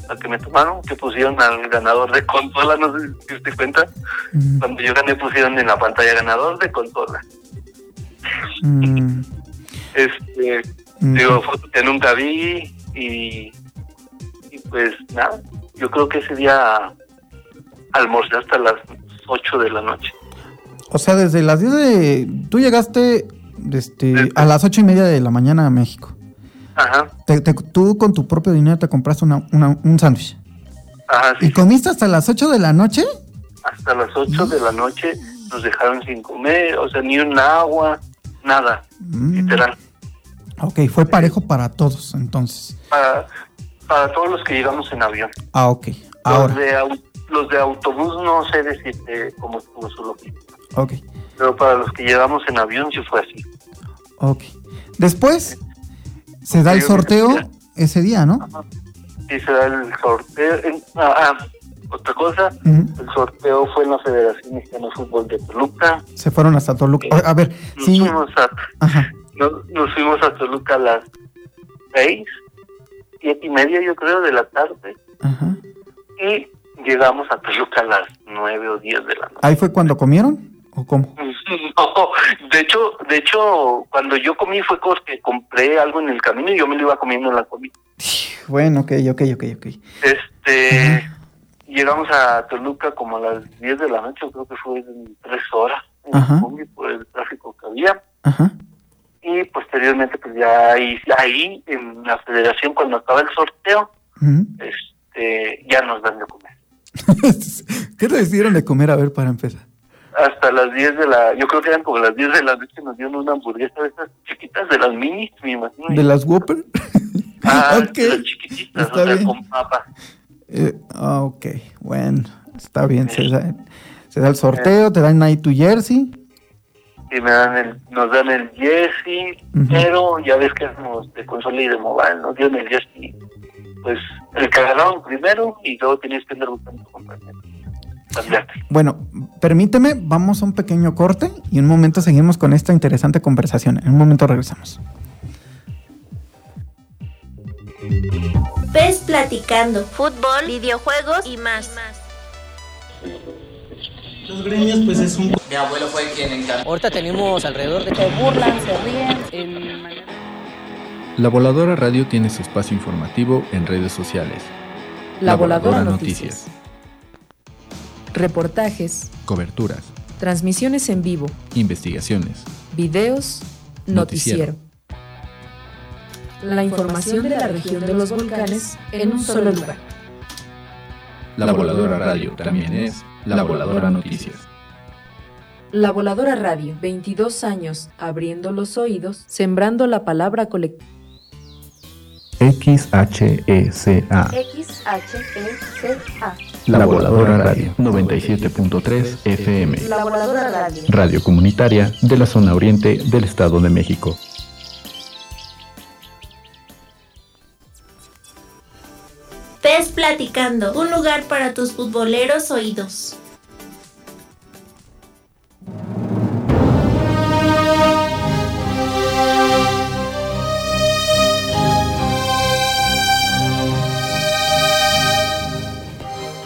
la que me tomaron, que pusieron al ganador de Contola, no sé si te cuenta, mm, cuando yo gané pusieron en la pantalla ganador de Contola. mm, Este, mm. Digo, fotos que nunca vi y, y pues nada, yo creo que ese día almorcé hasta las 8 de la noche. O sea, desde las 10 de... Tú llegaste este, a las ocho y media de la mañana a México. Ajá, Te- te- tú con tu propio dinero te compraste una, una- un sándwich. ajá, sí. ¿Y comiste hasta las 8 de la noche? Hasta las 8 de la noche nos dejaron sin comer, o sea, ni un agua, nada, Mm, literal. Ok, fue parejo para todos entonces. Para, para todos los que llegamos en avión. Ah, ok. Los Ahora, de, los de autobús no sé decirte cómo estuvo su lógica, ok, pero para los que llegamos en avión sí fue así. ok. Después se da el sorteo ese día, ¿no? Y se da el sorteo. en- ah, ah, otra cosa, el sorteo fue en la Federación Mexicana de Fútbol de Toluca. Se fueron hasta Toluca. A a ver, Nos, sí. fuimos, a, Ajá. nos, nos fuimos a Toluca a las seis, siete y media yo creo de la tarde. Ajá. Y llegamos a Toluca a las nueve o diez de la noche. ¿Ahí fue cuando comieron? ¿O cómo? [laughs] No, de hecho, de hecho, cuando yo comí fue porque compré algo en el camino y yo me lo iba comiendo en la comida. Bueno, ok, ok, ok, ok. Este, llegamos a Toluca como a las 10 de la noche, creo que fue en tres horas en la combi por el tráfico que había. Ajá. Y posteriormente, pues ya ahí, ahí en la federación, cuando acaba el sorteo, este, ya nos dan de comer. ¿Qué te decidieron de comer? A ver, para empezar. Hasta las 10 de la, yo creo que eran como las 10 de la noche, nos dieron una hamburguesa de esas chiquitas, de las minis, me imagino. ¿De las Whopper? Ah, [laughs] ok. de las chiquititas, Está o sea, bien. con papa. Eh, ah, ok, bueno, está bien. Se da, se da el sorteo, te dan ahí tu jersey. y me dan el, nos dan el jersey, Ujú. pero ya ves que somos de consola y de mobile, nos dieron el jersey, pues el que agarraron primero y luego tenías que andar buscando tu compañero. Cambiarte. Bueno, permíteme, vamos a un pequeño corte y en un momento seguimos con esta interesante conversación. En un momento regresamos. Pez platicando, fútbol, videojuegos y más. Los gremios, pues es un Mi abuelo fue quien encargó. Ahorita tenemos alrededor de... se burlan, se ríen. En La Voladora Radio tiene su espacio informativo en redes sociales. La Voladora Noticias. Reportajes, Coberturas, transmisiones en vivo, investigaciones, videos, Noticiero. noticiero. La información de la región de los volcanes en un solo lugar. La Voladora Radio también es La Voladora Noticias. La Voladora Radio, 22 años abriendo los oídos, sembrando la palabra colectiva. XHECA. XHECA. La Voladora Radio 97.3 FM. La Voladora Radio. Radio comunitaria de la zona oriente del Estado de México. Pez Platicando, un lugar para tus futboleros oídos.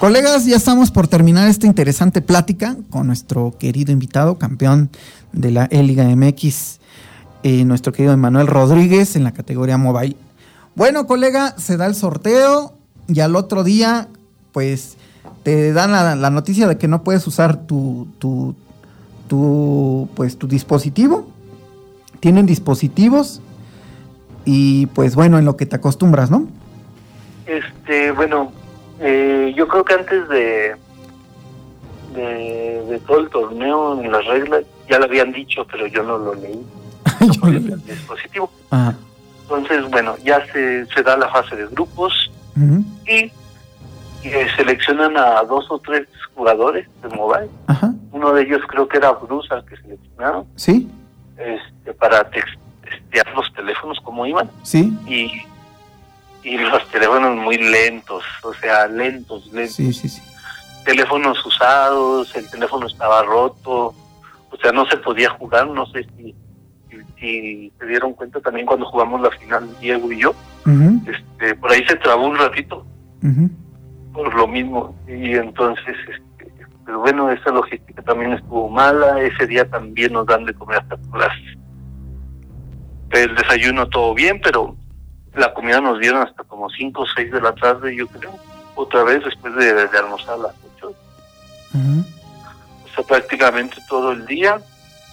Colegas, ya estamos por terminar esta interesante plática con nuestro querido invitado, campeón de la E-Liga MX, eh, nuestro querido Emanuel Rodríguez en la categoría mobile. Bueno, colega, se da el sorteo y al otro día, pues, te dan la, la noticia de que no puedes usar tu, tu, tu, pues, tu dispositivo. Tienen dispositivos y, pues, bueno, en lo que te acostumbras, ¿no? Este, bueno, eh, yo creo que antes de, de de todo el torneo en las reglas ya lo habían dicho, pero yo no lo leí. [laughs] No el dispositivo. Ajá. Entonces, bueno, ya se, se da la fase de grupos y, y, eh, seleccionan a dos o tres jugadores de mobile. Ajá. Uno de ellos creo que era Bruce al que seleccionaron Sí, este, para testear los teléfonos como iban sí, y, y los teléfonos muy lentos, o sea, lentos, lentos. sí, sí, sí. Teléfonos usados, el teléfono estaba roto, o sea, no se podía jugar, no sé si, si, si se dieron cuenta también cuando jugamos la final Diego y yo, este, por ahí se trabó un ratito por lo mismo y entonces este, pero bueno esa logística también estuvo mala ese día también nos dan de comer hasta por las el desayuno todo bien pero la comida nos dieron hasta como 5 o 6 de la tarde yo creo otra vez después de, de almorzar a las 8 Ujú. o sea prácticamente todo el día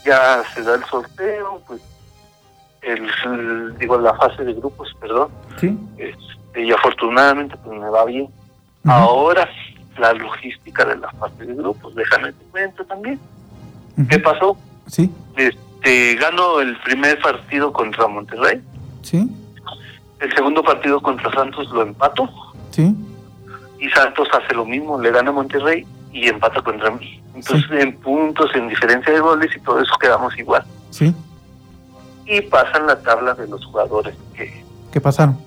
ya se da el sorteo pues el, el- digo la fase de grupos perdón Sí. este, y afortunadamente pues me va bien. Ahora, la logística de la fase de grupos, déjame te cuento también. ¿Qué pasó? Sí, Este, gano el primer partido contra Monterrey, sí, el segundo partido contra Santos lo empato, sí. y Santos hace lo mismo, le gana a Monterrey y empata contra mí. Entonces, en puntos, en diferencia de goles y todo eso quedamos igual. Sí. Y pasan la tabla de los jugadores que, ¿Qué pasaron?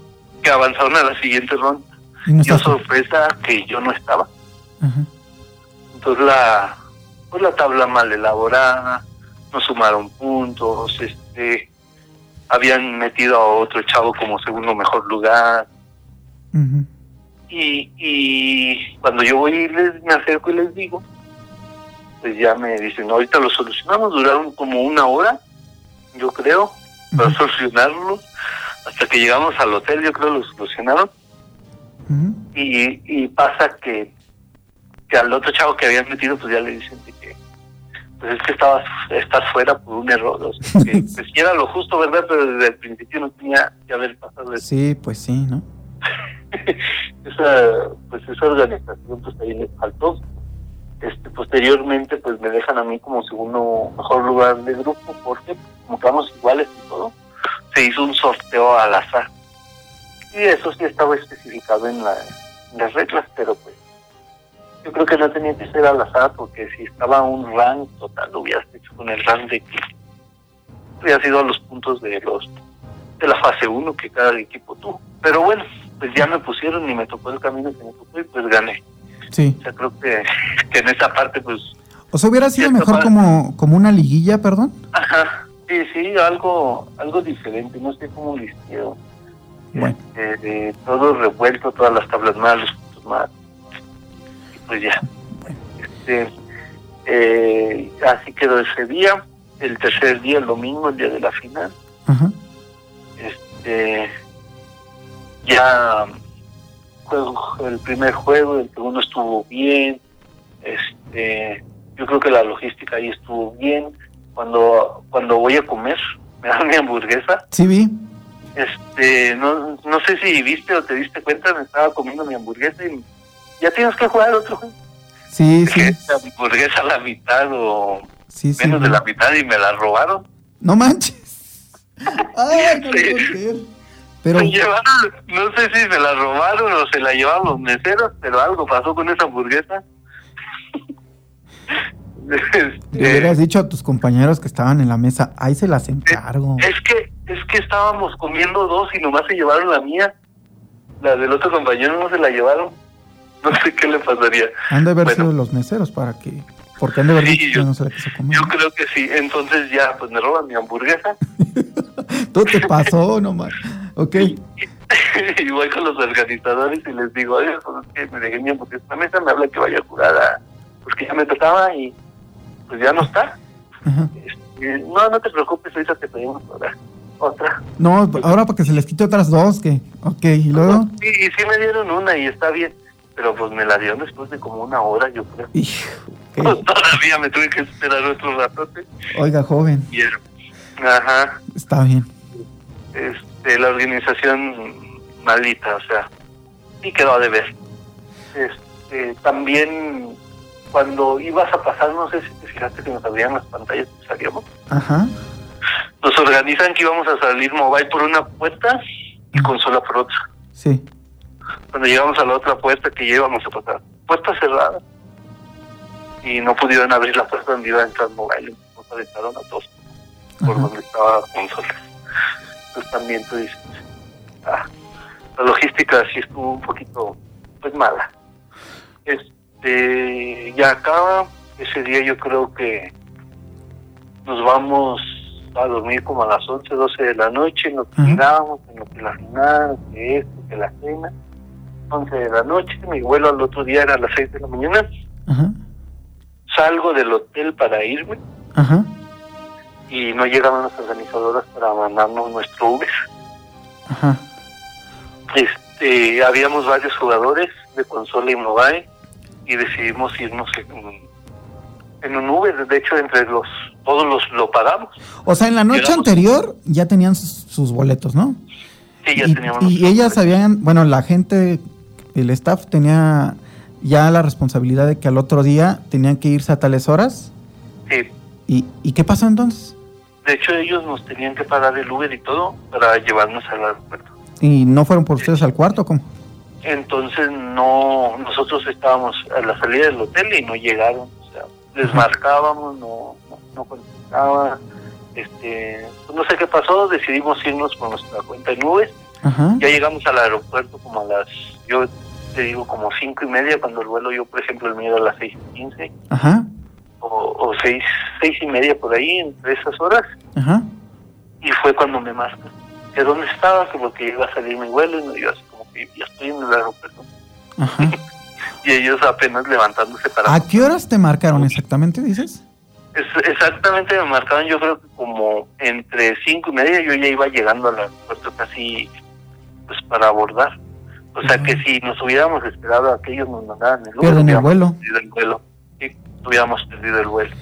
que avanzaron a la siguiente ronda. Y no Yo sorpresa que yo no estaba. Ajá. Entonces la pues la tabla mal elaborada, no sumaron puntos, este habían metido a otro chavo como segundo mejor lugar. Y, y cuando yo voy y les, me acerco y les digo, pues ya me dicen, ahorita lo solucionamos, duraron como una hora, yo creo, para solucionarlo, hasta que llegamos al hotel, yo creo lo solucionaron. Y, y pasa que, que al otro chavo que habían metido pues ya le dicen que pues es que estabas estás fuera por un error o sea, que, [laughs] pues era lo justo verdad pero desde el principio no tenía que haber pasado eso. Sí, pues sí, ¿no? [laughs] esa pues esa organización pues ahí le faltó este posteriormente pues me dejan a mí como segundo mejor lugar de grupo porque como quedamos iguales y todo se hizo un sorteo al azar y eso sí estaba especificado en, la, en las reglas pero pues yo creo que no tenía que ser al azar porque si estaba un rank total lo hubieras hecho con el rank de que hubiera sido a los puntos de los de la fase 1 que cada equipo tuvo pero bueno pues ya me pusieron y me tocó el camino que me tocó y pues gané Sí. o sea, creo que, [laughs] que en esa parte, pues, O sea, hubiera sido mejor como, como una liguilla, perdón. ajá, sí, sí, algo algo diferente, no sé cómo lo hicieron. Bueno. Este, todo revuelto, todas las tablas mal, los puntos mal. Pues ya. Este, eh, así quedó ese día. El tercer día, el domingo, el día de la final. Ajá. este ya juego el primer juego el segundo estuvo bien este yo creo que la logística ahí estuvo bien cuando cuando voy a comer [laughs] me dan mi hamburguesa Sí, vi. este no no sé si viste o te diste cuenta me estaba comiendo mi hamburguesa y ya tienes que jugar otro juego Sí, sí. hamburguesa a la mitad o Sí, sí. menos de la mitad y me la robaron No manches. [laughs] Ay, no Sí. Pero, Se llevaron, no sé si se la robaron o se la llevaron los meseros, pero algo pasó con esa hamburguesa. [laughs] le Este, hubieras dicho a tus compañeros que estaban en la mesa, ahí se las encargo. es que es que estábamos comiendo dos y nomás se llevaron la mía. La del otro compañero no se la llevaron. No sé qué le pasaría. Han de haber Bueno. sido los meseros para que. Porque han de haber Sí, dicho que yo- no se la quiso comer. Yo creo que sí. Entonces ya, pues me roban mi hamburguesa. [laughs] Todo te pasó nomás. Ok. [laughs] y voy con los organizadores y les digo, oye, pues es que me dejé mi hamburguesa en la mesa, me habla que vaya a jugar a... Pues que ya me tocaba y pues ya no está. Ajá. Este, no, no te preocupes, ahorita te pedimos otra. otra. No, ahora para que se les quite otras dos, que. Ok, y luego. Sí, y sí me dieron una y está bien. Pero pues me la dieron después de como una hora, yo creo. Hijo, ok. Todavía me tuve que esperar otro ratote. Oiga, joven, Y Ajá. está bien. este, la organización maldita, o sea, sí quedó a deber. Este, también cuando ibas a pasar, no sé si te fijaste que nos abrían las pantallas que salíamos, Ajá. nos organizan que íbamos a salir mobile por una puerta y consola por otra. Sí. Cuando llegamos a la otra puerta que ya íbamos a pasar, puerta cerrada. Y no pudieron abrir la puerta donde iba a entrar mobile, nos aventaron a todos por donde estaba consola. Entonces también tú dices, ah, la logística sí estuvo un poquito, pues mala. Este, ya acaba, ese día yo creo que nos vamos a dormir como a las 11, 12 de la noche, nos Ajá. tirábamos en lo que la final, que esto, que la cena. 11 de la noche, mi vuelo al otro día era a las 6 de la mañana, Ajá. salgo del hotel para irme Ajá. y no llegaban las organizadoras para mandarnos nuestro Uber. Ajá. Este, habíamos varios jugadores de consola y mobile y decidimos irnos en, en un Uber. De hecho, entre los todos los lo pagamos. O sea, en la noche Llegamos- anterior ya tenían sus, sus boletos, ¿no? Sí, ya y, teníamos. y ellas habían, bueno, la gente, el staff tenía ya la responsabilidad de que al otro día tenían que irse a tales horas. Sí. ¿Y, y qué pasó entonces? De hecho, ellos nos tenían que pagar el Uber y todo para llevarnos al aeropuerto. ¿Y no fueron por ustedes al cuarto? ¿Cómo? Entonces, no, nosotros estábamos a la salida del hotel y no llegaron. O sea, les marcábamos, no, no, no contestaba. Este, pues no sé qué pasó, decidimos irnos con nuestra cuenta en Uber. Ajá. Ya llegamos al aeropuerto como a las, yo te digo, como cinco y media, cuando el vuelo yo, por ejemplo, el mío era a las seis y quince, Ajá. o, o seis, seis y media por ahí, entre esas horas, Ajá. y fue cuando me marcan. Que dónde estaba, que porque iba a salir mi vuelo, y no, yo así como que ya estoy en el aeropuerto. Ajá. [laughs] Y ellos apenas levantándose para... ¿A qué horas te marcaron exactamente, dices? Es- exactamente me marcaron, yo creo que como entre cinco y media yo ya iba llegando al aeropuerto casi pues para abordar. O sea que si nos hubiéramos esperado a que ellos nos mandaran el Uber, vuelo. perdido el vuelo. Sí, hubiéramos perdido el vuelo.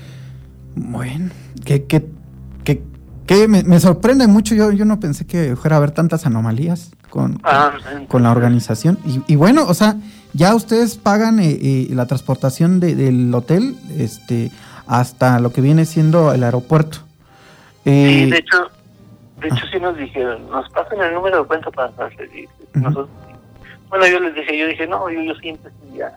Bueno, que, que, que, que me, me sorprende mucho. Yo, yo no pensé que fuera a haber tantas anomalías con, Ah, con la organización. Y, y bueno, o sea, ya ustedes pagan eh, eh, la transportación de- del hotel este, hasta lo que viene siendo el aeropuerto. Eh, Sí, de hecho, de hecho sí nos dijeron, nos pasan el número de cuenta para transferir. Nosotros, bueno, yo les dije, yo dije, no, yo, yo siempre ya.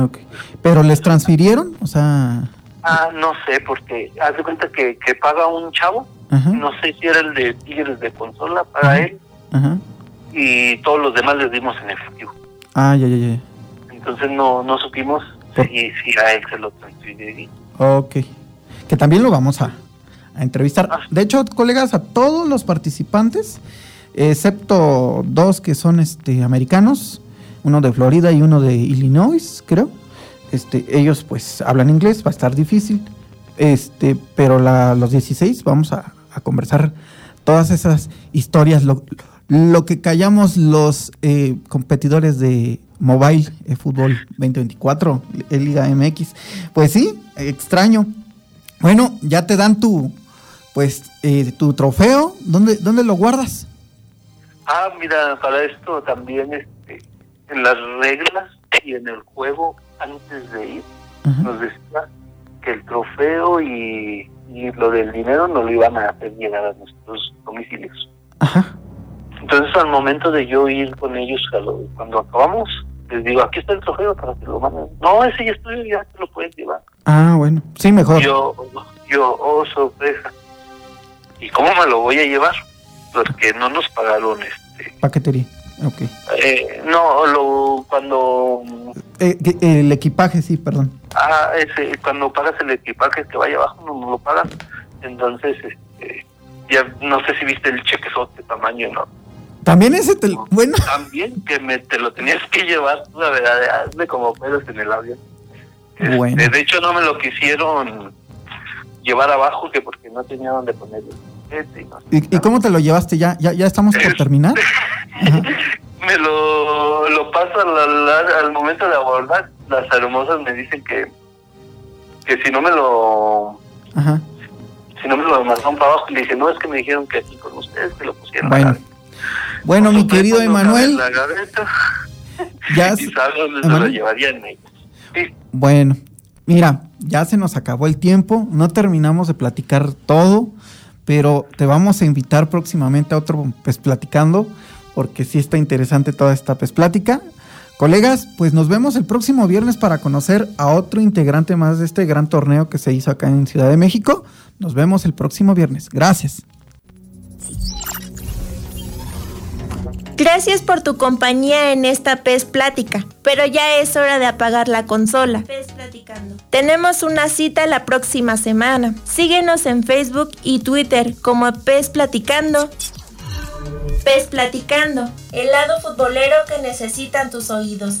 ok. Pero les transfirieron, o sea, Ah, no sé, porque haz de cuenta que, que paga un chavo, ajá, no sé si era el de Tigres de consola para él, ajá. y todos los demás les dimos en efectivo. Ah, ya, ya, ya. Entonces no, no supimos Por- si, si a él se lo transfiriría. Ok. Que también lo vamos a, a entrevistar. Ah. De hecho, colegas, a todos los participantes, excepto dos que son este americanos, uno de Florida y uno de Illinois, creo. Este, ellos pues hablan inglés, va a estar difícil. Este, pero los 16 vamos a, conversar todas esas historias, lo, lo que callamos los eh, competidores de Mobile eh, Fútbol 2024, eh, Liga MX. Pues sí, extraño. Bueno, ya te dan tu, pues, eh, tu trofeo. ¿Dónde, ¿Dónde lo guardas? Ah, mira, para esto también este, en las reglas y en el juego, antes de ir, nos decía que el trofeo y, y lo del dinero no lo iban a hacer llegar a nuestros domicilios. Ajá. Entonces al momento de yo ir con ellos, cuando acabamos, les digo, aquí está el trofeo para que lo manden. No, ese ya es tuyo, ya te lo puedes llevar. Ah, bueno, sí, mejor. Yo, yo, oh, sorpresa. ¿Y cómo me lo voy a llevar? Porque no nos pagaron este... Paquetería, ok. Eh, no, lo, cuando... Eh, el equipaje, sí, perdón. Ah, ese, cuando pagas el equipaje que vaya abajo, no nos lo pagan. Entonces, este, ya no sé si viste el cheque de tamaño, ¿no? También ese te bueno. [laughs] También que me te lo tenías que llevar, la verdad, hazme como pedos en el avión. Bueno. Este, de hecho no me lo quisieron llevar abajo que porque no tenía dónde ponerlo. ¿Y, cómo te lo llevaste? ¿Ya ya, ya estamos por terminar? [laughs] me lo, lo paso al, momento de abordar. Las hermosas me dicen que, que si no me lo... Si no me lo mandaron para abajo, le dije, no, es que me dijeron que aquí con ustedes que lo pusieron. Bueno. Bueno, mi querido Emanuel. Ya [laughs] se, lo llevarían Bueno, mira, ya se nos acabó el tiempo, no terminamos de platicar todo, pero te vamos a invitar próximamente a otro pues platicando, porque sí está interesante toda esta pues plática. Colegas, pues nos vemos el próximo viernes para conocer a otro integrante más de este gran torneo que se hizo acá en Ciudad de México. Nos vemos el próximo viernes. Gracias. Gracias por tu compañía en esta PES Plática, pero ya es hora de apagar la consola. PES Platicando. Tenemos una cita la próxima semana. Síguenos en Facebook y Twitter como PES Platicando. PES Platicando, el lado futbolero que necesitan tus oídos.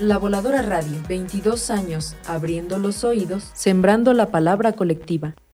La Voladora Radio, 22 años, abriendo los oídos, sembrando la palabra colectiva.